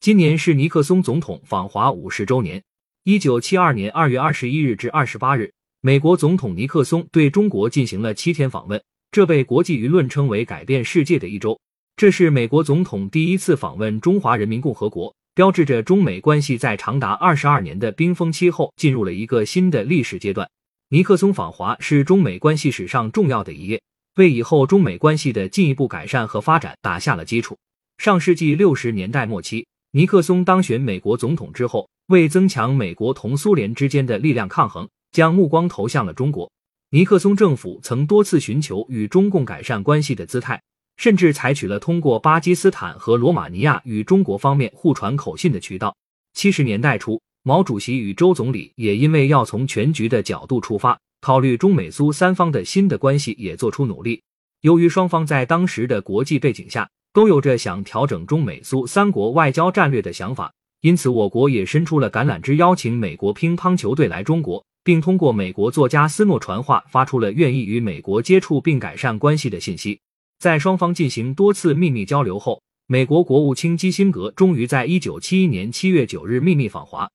今年是尼克松总统访华五十周年。一九七二年二月二十一日至二十八日，美国总统尼克松对中国进行了七天访问，这被国际舆论称为改变世界的一周。这是美国总统第一次访问中华人民共和国，标志着中美关系在长达二十二年的冰封期后进入了一个新的历史阶段。尼克松访华是中美关系史上重要的一页，为以后中美关系的进一步改善和发展打下了基础。上世纪六十年代末期，尼克松当选美国总统之后，为增强美国同苏联之间的力量抗衡，将目光投向了中国。尼克松政府曾多次寻求与中共改善关系的姿态。甚至采取了通过巴基斯坦和罗马尼亚与中国方面互传口信的渠道。七十年代初，毛主席与周总理也因为要从全局的角度出发，考虑中美苏三方的新的关系，也做出努力。由于双方在当时的国际背景下都有着想调整中美苏三国外交战略的想法，因此我国也伸出了橄榄枝，邀请美国乒乓球队来中国，并通过美国作家斯诺传话，发出了愿意与美国接触并改善关系的信息。在双方进行多次秘密交流后，美国国务卿基辛格终于在一九七一年七月九日秘密访华，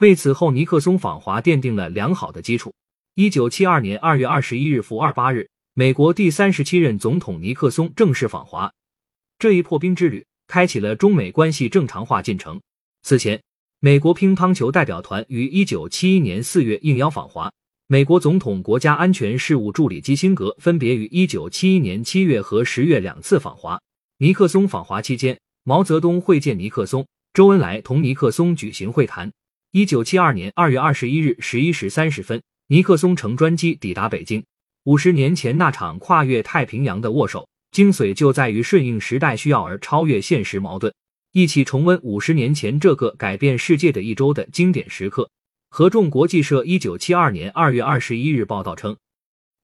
为此后尼克松访华奠定了良好的基础。一九七二年二月二十一日伏二八日，美国第三十七任总统尼克松正式访华，这一破冰之旅开启了中美关系正常化进程。此前，美国乒乓球代表团于一九七一年四月应邀访华。美国总统国家安全事务助理基辛格分别于一九七一年七月和十月两次访华。尼克松访华期间，毛泽东会见尼克松，周恩来同尼克松举行会谈。一九七二年二月二十一日十一时三十分，尼克松乘专机抵达北京。五十年前那场跨越太平洋的握手，精髓就在于顺应时代需要而超越现实矛盾。一起重温五十年前这个改变世界的一周的经典时刻。合众国际社一九七二年二月二十一日报道称，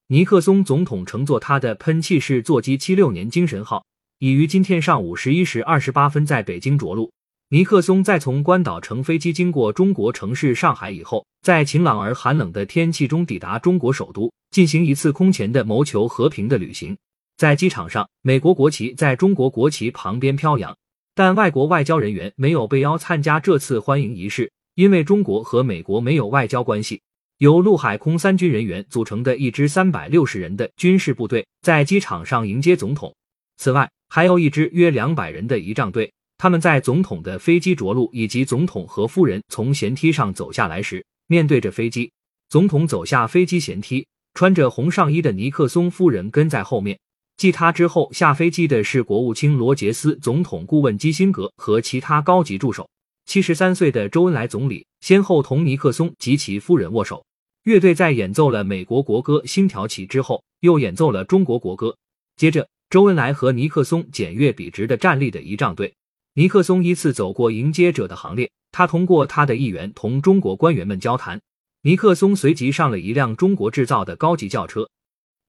尼克松总统乘坐他的喷气式座机七六年精神号，已于今天上午十一时二十八分在北京着陆。尼克松在从关岛乘飞机经过中国城市上海以后，在晴朗而寒冷的天气中抵达中国首都，进行一次空前的谋求和平的旅行。在机场上，美国国旗在中国国旗旁边飘扬，但外国外交人员没有被邀参加这次欢迎仪式。因为中国和美国没有外交关系，由陆海空三军人员组成的一支三百六十人的军事部队在机场上迎接总统。此外，还有一支约两百人的仪仗队，他们在总统的飞机着陆以及总统和夫人从舷梯上走下来时，面对着飞机。总统走下飞机舷梯，穿着红上衣的尼克松夫人跟在后面。继他之后下飞机的是国务卿罗杰斯、总统顾问基辛格和其他高级助手。七十三岁的周恩来总理先后同尼克松及其夫人握手。乐队在演奏了美国国歌《星条旗》之后，又演奏了中国国歌。接着，周恩来和尼克松检阅笔直的站立的仪仗队。尼克松依次走过迎接者的行列，他通过他的议员同中国官员们交谈。尼克松随即上了一辆中国制造的高级轿车，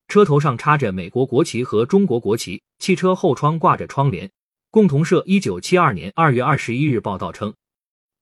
车头上插着美国国旗和中国国旗，汽车后窗挂着窗帘。共同社一九七二年二月二十一日报道称。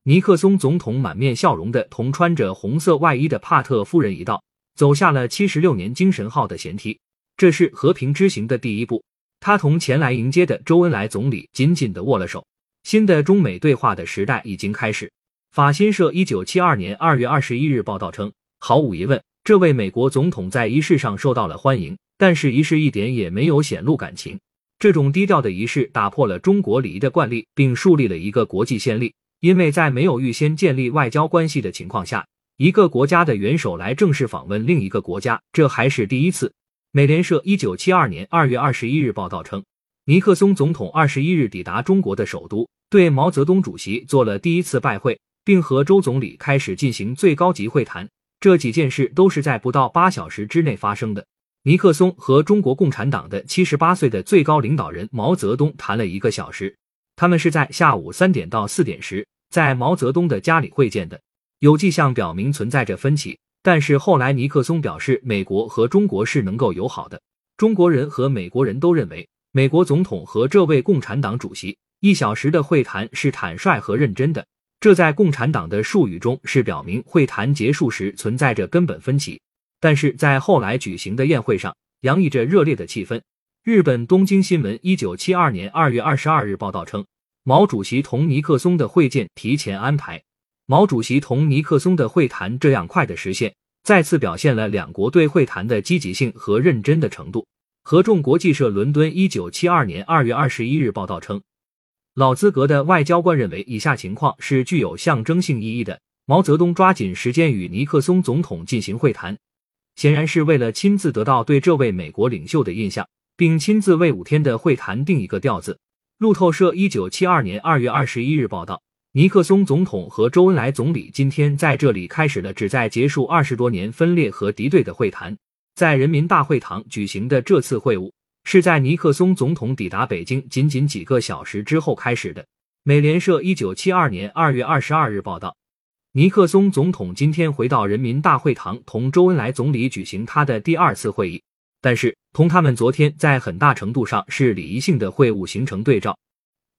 尼克松总统满面笑容的同穿着红色外衣的帕特夫人一道走下了七十六年精神号的舷梯，这是和平之行的第一步。他同前来迎接的周恩来总理紧紧的握了手。新的中美对话的时代已经开始。法新社一九七二年二月二十一日报道称，毫无疑问，这位美国总统在仪式上受到了欢迎，但是仪式一点也没有显露感情。这种低调的仪式打破了中国礼仪的惯例，并树立了一个国际先例。因为在没有预先建立外交关系的情况下，一个国家的元首来正式访问另一个国家，这还是第一次。美联社一九七二年二月二十一日报道称，尼克松总统二十一日抵达中国的首都，对毛泽东主席做了第一次拜会，并和周总理开始进行最高级会谈。这几件事都是在不到八小时之内发生的。尼克松和中国共产党的七十八岁的最高领导人毛泽东谈了一个小时。他们是在下午三点到四点时，在毛泽东的家里会见的。有迹象表明存在着分歧，但是后来尼克松表示，美国和中国是能够友好的。中国人和美国人都认为，美国总统和这位共产党主席一小时的会谈是坦率和认真的。这在共产党的术语中是表明会谈结束时存在着根本分歧。但是在后来举行的宴会上，洋溢着热烈的气氛。日本东京新闻一九七二年二月二十二日报道称，毛主席同尼克松的会见提前安排。毛主席同尼克松的会谈这样快的实现，再次表现了两国对会谈的积极性和认真的程度。合众国际社伦敦一九七二年二月二十一日报道称，老资格的外交官认为以下情况是具有象征性意义的：毛泽东抓紧时间与尼克松总统进行会谈，显然是为了亲自得到对这位美国领袖的印象，并亲自为五天的会谈定一个调子。路透社一九七二年二月二十一日报道。尼克松总统和周恩来总理今天在这里开始了旨在结束二十多年分裂和敌对的会谈。在人民大会堂举行的这次会晤，是在尼克松总统抵达北京仅仅几个小时之后开始的。美联社一九七二年二月二十二日报道，尼克松总统今天回到人民大会堂，同周恩来总理举行他的第二次会议，但是同他们昨天在很大程度上是礼仪性的会晤形成对照。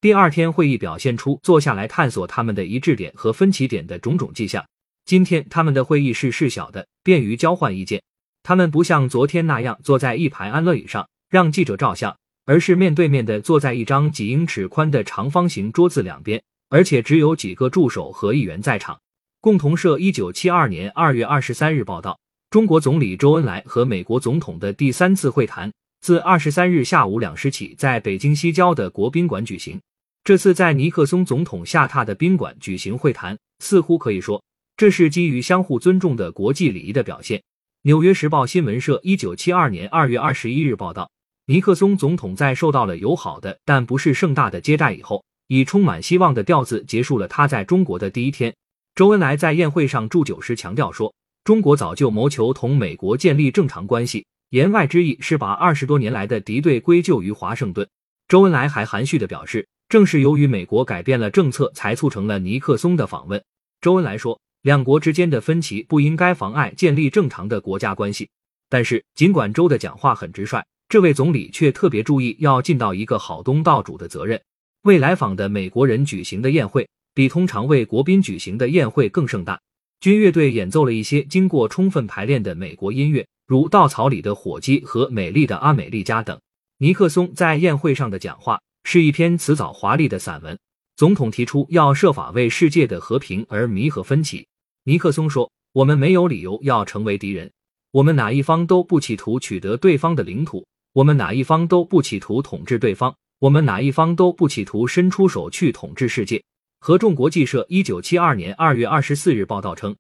第二天会议表现出坐下来探索他们的一致点和分歧点的种种迹象。今天他们的会议室是小的，便于交换意见。他们不像昨天那样坐在一排安乐椅上让记者照相，而是面对面的坐在一张几英尺宽的长方形桌子两边，而且只有几个助手和议员在场。共同社一九七二年二月二十三日报道，中国总理周恩来和美国总统的第三次会谈。自二十三日下午两时起，在北京西郊的国宾馆举行。这次在尼克松总统下榻的宾馆举行会谈，似乎可以说这是基于相互尊重的国际礼仪的表现。纽约时报新闻社一九七二年二月二十一日报道，尼克松总统在受到了友好的但不是盛大的接待以后，以充满希望的调子结束了他在中国的第一天。周恩来在宴会上祝酒时强调说：“中国早就谋求同美国建立正常关系。”言外之意是把二十多年来的敌对归咎于华盛顿。周恩来还含蓄地表示，正是由于美国改变了政策，才促成了尼克松的访问。周恩来说，两国之间的分歧不应该妨碍建立正常的国家关系。但是，尽管周的讲话很直率，这位总理却特别注意要尽到一个好东道主的责任，为来访的美国人举行的宴会比通常为国宾举行的宴会更盛大。军乐队演奏了一些经过充分排练的美国音乐。如稻草里的火鸡和美丽的阿美丽加等。尼克松在宴会上的讲话是一篇辞藻华丽的散文。总统提出要设法为世界的和平而弥合分歧。尼克松说：“我们没有理由要成为敌人，我们哪一方都不企图取得对方的领土，我们哪一方都不企图统治对方，我们哪一方都不企图伸出手去统治世界。”合众国际社一九七二年二月二十四日报道称。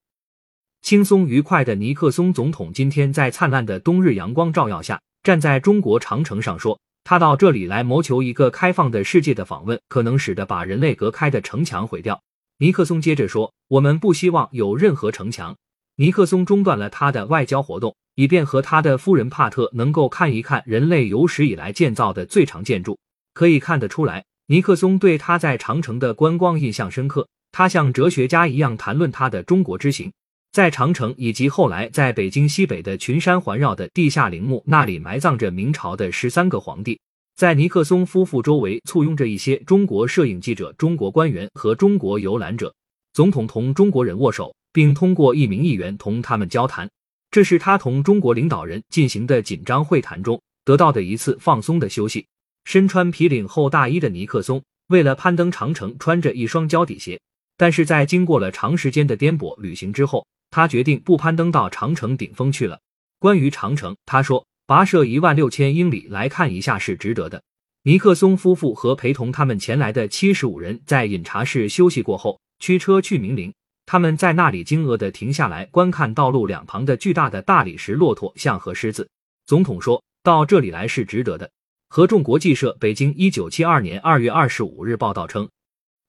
轻松愉快的尼克松总统今天在灿烂的冬日阳光照耀下，站在中国长城上说：“他到这里来谋求一个开放的世界的访问，可能使得把人类隔开的城墙毁掉。”尼克松接着说：“我们不希望有任何城墙。”尼克松中断了他的外交活动，以便和他的夫人帕特能够看一看人类有史以来建造的最长建筑。可以看得出来，尼克松对他在长城的观光印象深刻。他像哲学家一样谈论他的中国之行。在长城以及后来在北京西北的群山环绕的地下陵墓那里，埋葬着明朝的十三个皇帝。在尼克松夫妇周围簇拥着一些中国摄影记者、中国官员和中国游览者。总统同中国人握手，并通过一名议员同他们交谈。这是他同中国领导人进行的紧张会谈中得到的一次放松的休息。身穿皮领厚大衣的尼克松为了攀登长城，穿着一双胶底鞋，但是在经过了长时间的颠簸旅行之后。他决定不攀登到长城顶峰去了。关于长城，他说：“跋涉一万六千英里来看一下是值得的。”尼克松夫妇和陪同他们前来的七十五人在饮茶室休息过后，驱车去明陵。他们在那里惊愕地停下来观看道路两旁的巨大的大理石骆驼像和狮子。总统说到这里来是值得的。合众国际社北京一九七二年二月二十五日报道称，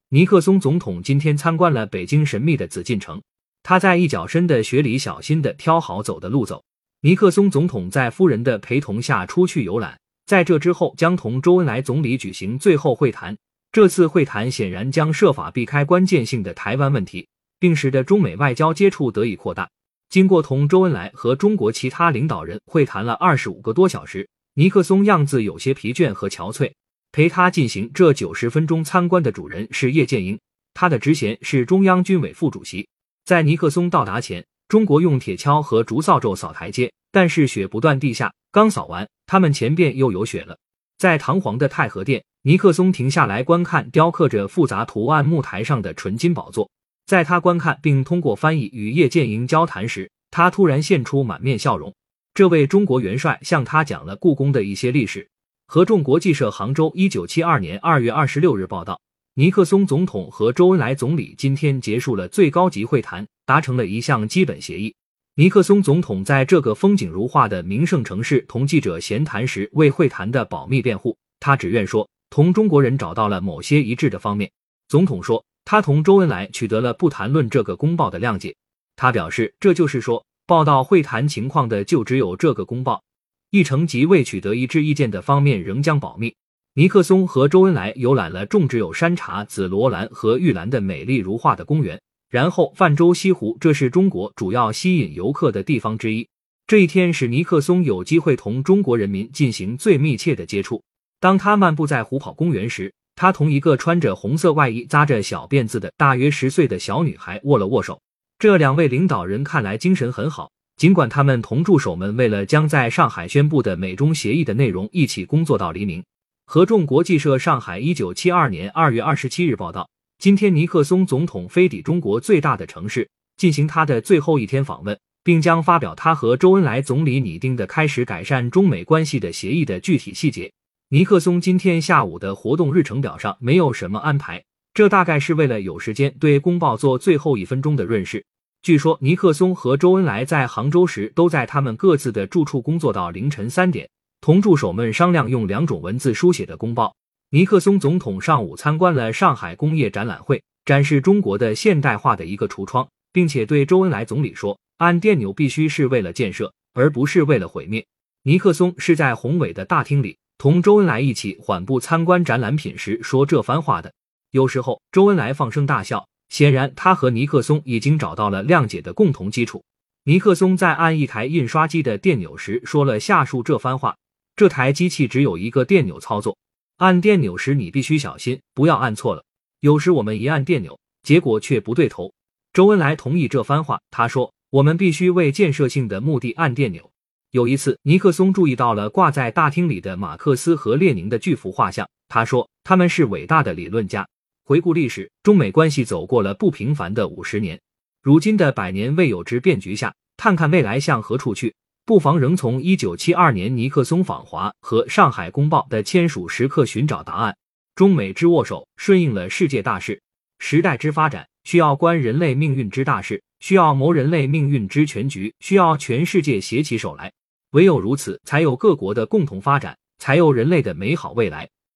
尼克松总统今天参观了北京神秘的紫禁城。他在一脚深的雪里小心地挑好走的路走。尼克松总统在夫人的陪同下出去游览，在这之后将同周恩来总理举行最后会谈。这次会谈显然将设法避开关键性的台湾问题，并使得中美外交接触得以扩大。经过同周恩来和中国其他领导人会谈了二十五个多小时，尼克松样子有些疲倦和憔悴。陪他进行这九十分钟参观的主人是叶剑英，他的职衔是中央军委副主席。在尼克松到达前，中国用铁锹和竹扫帚扫台阶，但是雪不断地下。刚扫完，他们前边又有雪了。在堂皇的太和殿，尼克松停下来观看雕刻着复杂图案木台上的纯金宝座。在他观看并通过翻译与叶剑英交谈时，他突然现出满面笑容。这位中国元帅向他讲了故宫的一些历史。合众国际社杭州一九七二年二月二十六日报道，尼克松总统和周恩来总理今天结束了最高级会谈，达成了一项基本协议。尼克松总统在这个风景如画的名胜城市同记者闲谈时，为会谈的保密辩护。他只愿说，同中国人找到了某些一致的方面。总统说。他同周恩来取得了不谈论这个公报的谅解。他表示，这就是说，报道会谈情况的就只有这个公报，议程及未取得一致意见的方面仍将保密。尼克松和周恩来游览了种植有山茶、紫罗兰和玉兰的美丽如画的公园，然后泛舟西湖，这是中国主要吸引游客的地方之一。这一天使尼克松有机会同中国人民进行最密切的接触。当他漫步在虎跑公园时，他同一个穿着红色外衣、扎着小辫子的大约十岁的小女孩握了握手。这两位领导人看来精神很好，尽管他们同助手们为了将在上海宣布的美中协议的内容一起工作到黎明。合众国际社上海一九七二年二月二十七日报道：今天尼克松总统飞抵中国最大的城市，进行他的最后一天访问，并将发表他和周恩来总理拟定的开始改善中美关系的协议的具体细节。尼克松今天下午的活动日程表上没有什么安排，这大概是为了有时间对公报做最后一分钟的润饰。据说尼克松和周恩来在杭州时都在他们各自的住处工作到凌晨三点，同助手们商量用两种文字书写的公报。尼克松总统上午参观了上海工业展览会，展示中国的现代化的一个橱窗，并且对周恩来总理说：“按电钮必须是为了建设，而不是为了毁灭。”尼克松是在宏伟的大厅里。同周恩来一起缓步参观展览品时说这番话的，有时候周恩来放声大笑，显然他和尼克松已经找到了谅解的共同基础。尼克松在按一台印刷机的电钮时说了下述这番话：这台机器只有一个电钮操作，按电钮时你必须小心，不要按错了。有时我们一按电钮，结果却不对头。周恩来同意这番话，他说我们必须为建设性的目的按电钮。有一次，尼克松注意到了挂在大厅里的马克思和列宁的巨幅画像。他说：“他们是伟大的理论家。”回顾历史，中美关系走过了不平凡的五十年。如今的百年未有之变局下，看看未来向何处去，不妨仍从一九七二年尼克松访华和《上海公报》的签署时刻寻找答案。中美之握手，顺应了世界大势。时代之发展，需要观人类命运之大势，需要谋人类命运之全局，需要全世界携起手来。唯有如此，才有各国的共同发展，才有人类的美好未来。